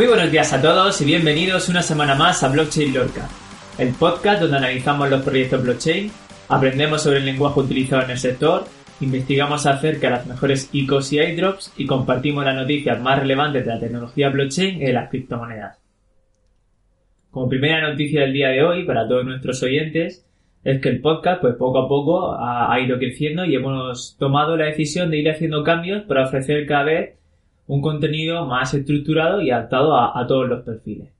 Muy buenos días a todos y bienvenidos una semana más a Blockchain Lorca, el podcast donde analizamos los proyectos blockchain, aprendemos sobre el lenguaje utilizado en el sector, investigamos acerca de las mejores ICOs y airdrops y compartimos las noticias más relevantes de la tecnología blockchain y de las criptomonedas. Como primera noticia del día de hoy para todos nuestros oyentes es que el podcast pues poco a poco ha, ido creciendo y hemos tomado la decisión de ir haciendo cambios para ofrecer cada vez un contenido más estructurado y adaptado a, todos los perfiles.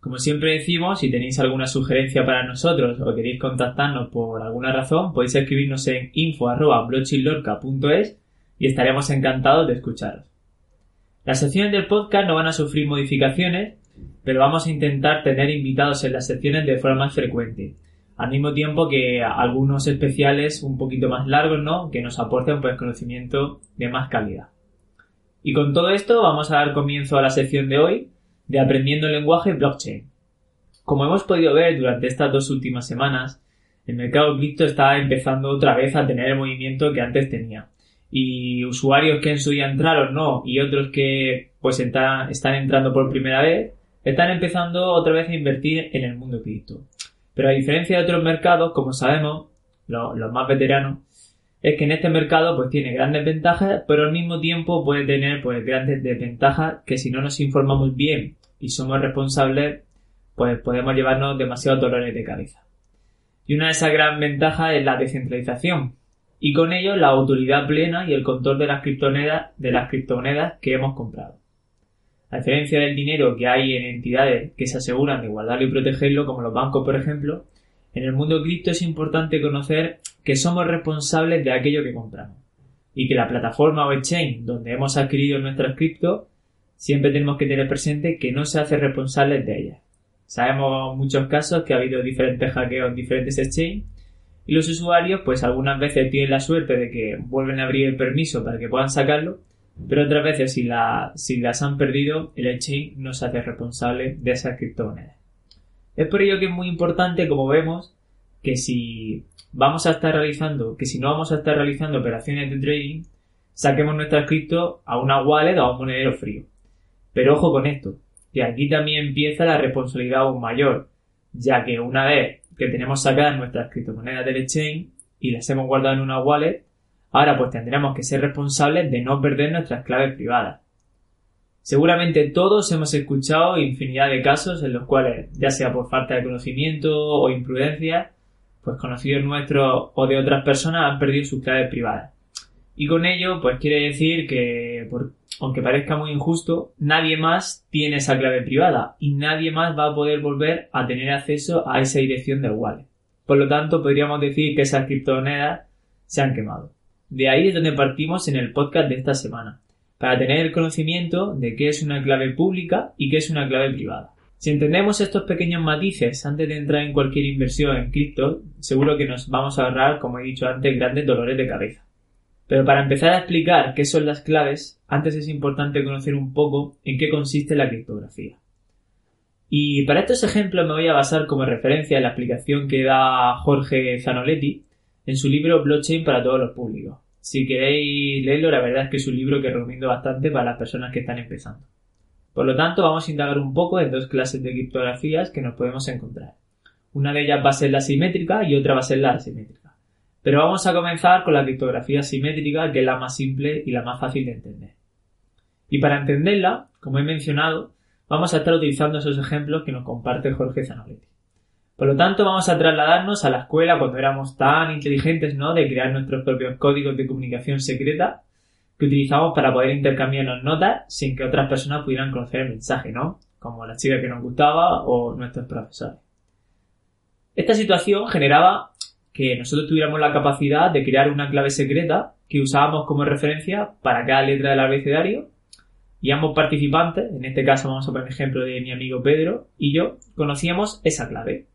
Como siempre decimos, si tenéis alguna sugerencia para nosotros o queréis contactarnos por alguna razón, podéis escribirnos en info.blockchainlorca.es y estaremos encantados de escucharos. Las secciones del podcast no van a sufrir modificaciones, pero vamos a intentar tener invitados en las secciones de forma más frecuente. Al mismo tiempo que algunos especiales un poquito más largos, ¿no? Que nos aporten pues conocimiento de más calidad. Y con todo esto vamos a dar comienzo a la sección de hoy de Aprendiendo el lenguaje blockchain. Como hemos podido ver durante estas dos últimas semanas, el mercado cripto está empezando otra vez a tener el movimiento que antes tenía. Y usuarios que en su día entraron no y otros que pues están entrando por primera vez, están empezando otra vez a invertir en el mundo cripto. Pero a diferencia de otros mercados, como sabemos, los más veteranos, es que en este mercado pues tiene grandes ventajas, pero al mismo tiempo puede tener pues grandes desventajas que si no nos informamos bien y somos responsables, pues podemos llevarnos demasiados dolores de cabeza. Y una de esas grandes ventajas es la descentralización y con ello la autoridad plena y el control de las criptomonedas, de las criptomonedas que hemos comprado. A diferencia del dinero que hay en entidades que se aseguran de guardarlo y protegerlo, como los bancos por ejemplo, en el mundo cripto es importante conocer que somos responsables de aquello que compramos y que la plataforma o exchange donde hemos adquirido nuestras cripto siempre tenemos que tener presente que no se hace responsables de ellas. Sabemos muchos casos que ha habido diferentes hackeos en diferentes exchanges y los usuarios pues algunas veces tienen la suerte de que vuelven a abrir el permiso para que puedan sacarlo, pero otras veces si, si las han perdido el exchange no se hace responsable de esas criptomonedas. Es por ello que es muy importante, como vemos, que si vamos a estar realizando, que si no vamos a estar realizando operaciones de trading, saquemos nuestra cripto a una wallet o a un monedero frío. Pero ojo con esto, que aquí también empieza la responsabilidad aún mayor, ya que una vez que tenemos sacadas nuestras criptomonedas del exchange y las hemos guardado en una wallet, ahora pues tendremos que ser responsables de no perder nuestras claves privadas. Seguramente todos hemos escuchado infinidad de casos en los cuales, ya sea por falta de conocimiento o imprudencia, pues conocidos nuestros o de otras personas han perdido sus claves privadas. Y con ello, pues quiere decir que, aunque parezca muy injusto, nadie más tiene esa clave privada y nadie más va a poder volver a tener acceso a esa dirección del wallet. Por lo tanto, podríamos decir que esas criptomonedas se han quemado. De ahí es donde partimos en el podcast de esta semana, para tener el conocimiento de qué es una clave pública y qué es una clave privada. Si entendemos estos pequeños matices antes de entrar en cualquier inversión en cripto, seguro que nos vamos a ahorrar, como he dicho antes, grandes dolores de cabeza. Pero para empezar a explicar qué son las claves, antes es importante conocer un poco en qué consiste la criptografía. Y para estos ejemplos me voy a basar como referencia en la explicación que da Jorge Zanoletti en su libro Blockchain para todos los públicos. Si queréis leerlo, la verdad es que es un libro que recomiendo bastante para las personas que están empezando. Por lo tanto, vamos a indagar un poco en dos clases de criptografías que nos podemos encontrar. Una de ellas va a ser la simétrica y otra va a ser la asimétrica. Pero vamos a comenzar con la criptografía simétrica, que es la más simple y la más fácil de entender. Y para entenderla, como he mencionado, vamos a estar utilizando esos ejemplos que nos comparte Jorge Zanoletti. Por lo tanto, vamos a trasladarnos a la escuela cuando éramos tan inteligentes, ¿no? De crear nuestros propios códigos de comunicación secreta que utilizamos para poder intercambiarnos notas sin que otras personas pudieran conocer el mensaje, ¿no? Como la chica que nos gustaba o nuestros profesores. Esta situación generaba que nosotros tuviéramos la capacidad de crear una clave secreta que usábamos como referencia para cada letra del abecedario y ambos participantes, en este caso vamos a poner el ejemplo de mi amigo Pedro y yo, conocíamos esa clave.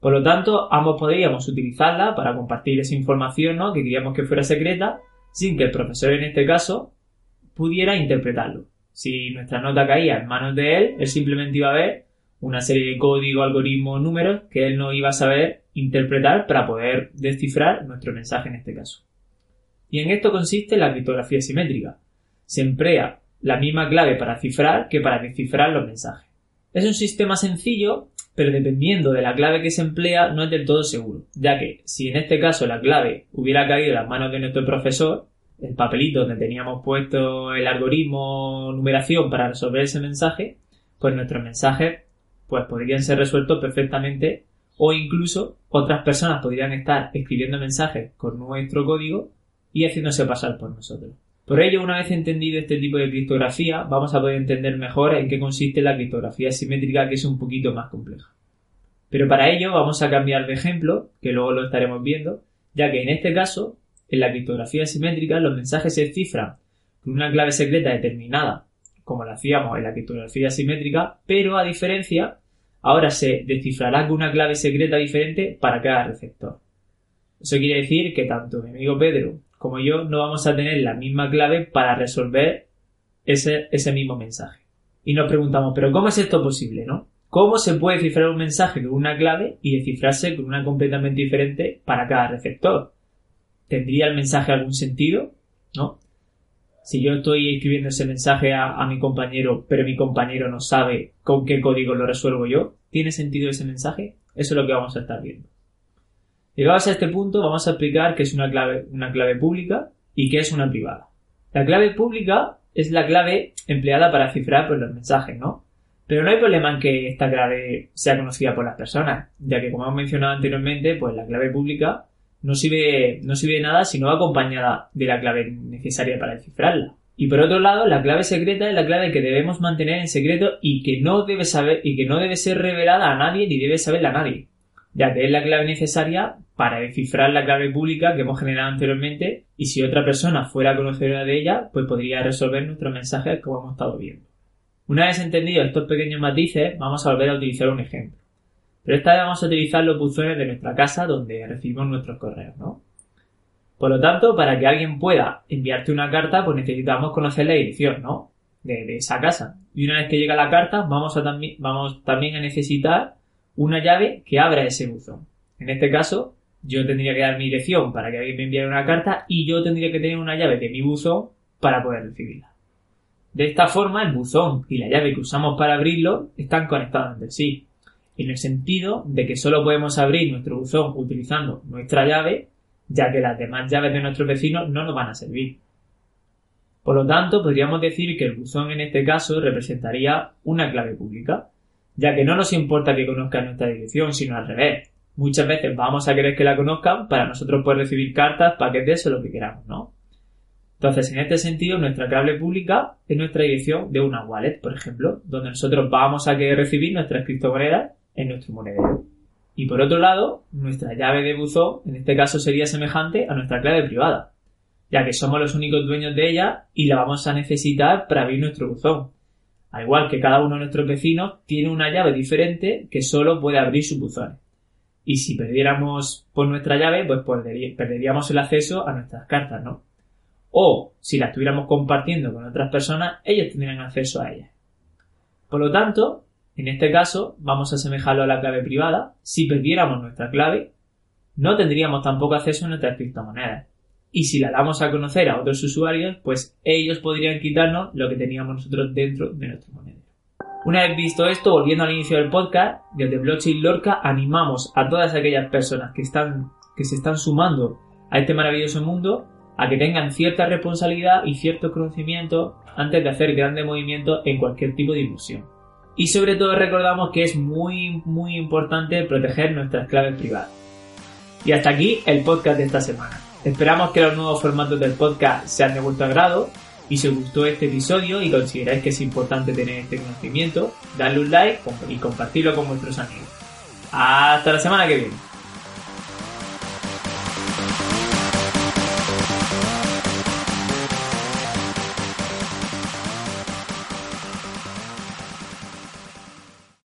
Por lo tanto, ambos podríamos utilizarla para compartir esa información ¿no? que queríamos que fuera secreta sin que el profesor en este caso pudiera interpretarlo. Si nuestra nota caía en manos de él, él simplemente iba a ver una serie de código, algoritmos, números que él no iba a saber interpretar para poder descifrar nuestro mensaje en este caso. Y en esto consiste la criptografía simétrica. Se emplea la misma clave para cifrar que para descifrar los mensajes. Es un sistema sencillo, pero dependiendo de la clave que se emplea no es del todo seguro, ya que si en este caso la clave hubiera caído en las manos de nuestro profesor, el papelito donde teníamos puesto el algoritmo numeración para resolver ese mensaje, pues nuestros mensajes pues podrían ser resueltos perfectamente o incluso otras personas podrían estar escribiendo mensajes con nuestro código y haciéndose pasar por nosotros. Por ello, una vez entendido este tipo de criptografía, vamos a poder entender mejor en qué consiste la criptografía simétrica, que es un poquito más compleja. Pero para ello vamos a cambiar de ejemplo, que luego lo estaremos viendo, ya que en este caso, en la criptografía simétrica, los mensajes se cifran con una clave secreta determinada, como lo hacíamos en la criptografía simétrica, pero a diferencia ahora se descifrará con una clave secreta diferente para cada receptor. Eso quiere decir que tanto mi amigo Pedro como yo no vamos a tener la misma clave para resolver ese, ese mismo mensaje. Y nos preguntamos, ¿pero cómo es esto posible, no? ¿Cómo se puede cifrar un mensaje con una clave y descifrarse con una completamente diferente para cada receptor? ¿Tendría el mensaje algún sentido? ¿No? Si yo estoy escribiendo ese mensaje a, mi compañero, pero mi compañero no sabe con qué código lo resuelvo yo, ¿tiene sentido ese mensaje? Eso es lo que vamos a estar viendo. Llegados a este punto, vamos a explicar qué es una clave, una clave pública y qué es una privada. La clave pública es la clave empleada para cifrar pues, los mensajes, ¿no? Pero no hay problema en que esta clave sea conocida por las personas, ya que como hemos mencionado anteriormente, pues la clave pública no sirve, no sirve de nada si no va acompañada de la clave necesaria para descifrarla. Y por otro lado, la clave secreta es la clave que debemos mantener en secreto y que no debe saber y que no debe ser revelada a nadie ni debe saberla a nadie, ya es la clave necesaria para descifrar la clave pública que hemos generado anteriormente y si otra persona fuera conocedora de ella, pues podría resolver nuestros mensajes como hemos estado viendo. Una vez entendidos estos pequeños matices, vamos a volver a utilizar un ejemplo. Pero esta vez vamos a utilizar los buzones de nuestra casa donde recibimos nuestros correos, ¿no? Por lo tanto, para que alguien pueda enviarte una carta, pues necesitamos conocer la dirección, ¿no? De, esa casa. Y una vez que llega la carta, vamos, a también, vamos también a necesitar una llave que abra ese buzón. En este caso, yo tendría que dar mi dirección para que alguien me enviara una carta y yo tendría que tener una llave de mi buzón para poder recibirla. De esta forma, el buzón y la llave que usamos para abrirlo están conectados entre sí en el sentido de que solo podemos abrir nuestro buzón utilizando nuestra llave, ya que las demás llaves de nuestros vecinos no nos van a servir. Por lo tanto, podríamos decir que el buzón en este caso representaría una clave pública, ya que no nos importa que conozcan nuestra dirección, sino al revés. Muchas veces vamos a querer que la conozcan para nosotros poder recibir cartas, paquetes o lo que queramos, ¿no? Entonces, en este sentido, nuestra clave pública es nuestra dirección de una wallet, por ejemplo, donde nosotros vamos a querer recibir nuestras criptomonedas en nuestro monedero. Y por otro lado, nuestra llave de buzón, en este caso, sería semejante a nuestra clave privada, ya que somos los únicos dueños de ella y la vamos a necesitar para abrir nuestro buzón. Al igual que cada uno de nuestros vecinos tiene una llave diferente que solo puede abrir su buzón. Y si perdiéramos por nuestra llave, pues perderíamos el acceso a nuestras cartas, ¿no? O si las estuviéramos compartiendo con otras personas, ellos tendrían acceso a ellas. Por lo tanto, en este caso, vamos a asemejarlo a la clave privada. Si perdiéramos nuestra clave, no tendríamos tampoco acceso a nuestras criptomonedas. Y si la damos a conocer a otros usuarios, pues ellos podrían quitarnos lo que teníamos nosotros dentro de nuestro monedero. Una vez visto esto, volviendo al inicio del podcast, desde Blockchain Lorca animamos a todas aquellas personas que, están, que se están sumando a este maravilloso mundo a que tengan cierta responsabilidad y cierto conocimiento antes de hacer grandes movimientos en cualquier tipo de inversión. Y sobre todo recordamos que es muy, muy importante proteger nuestras claves privadas. Y hasta aquí el podcast de esta semana. Esperamos que los nuevos formatos del podcast sean de vuestro agrado y si os gustó este episodio y consideráis que es importante tener este conocimiento, dadle un like y compartirlo con vuestros amigos. Hasta la semana que viene.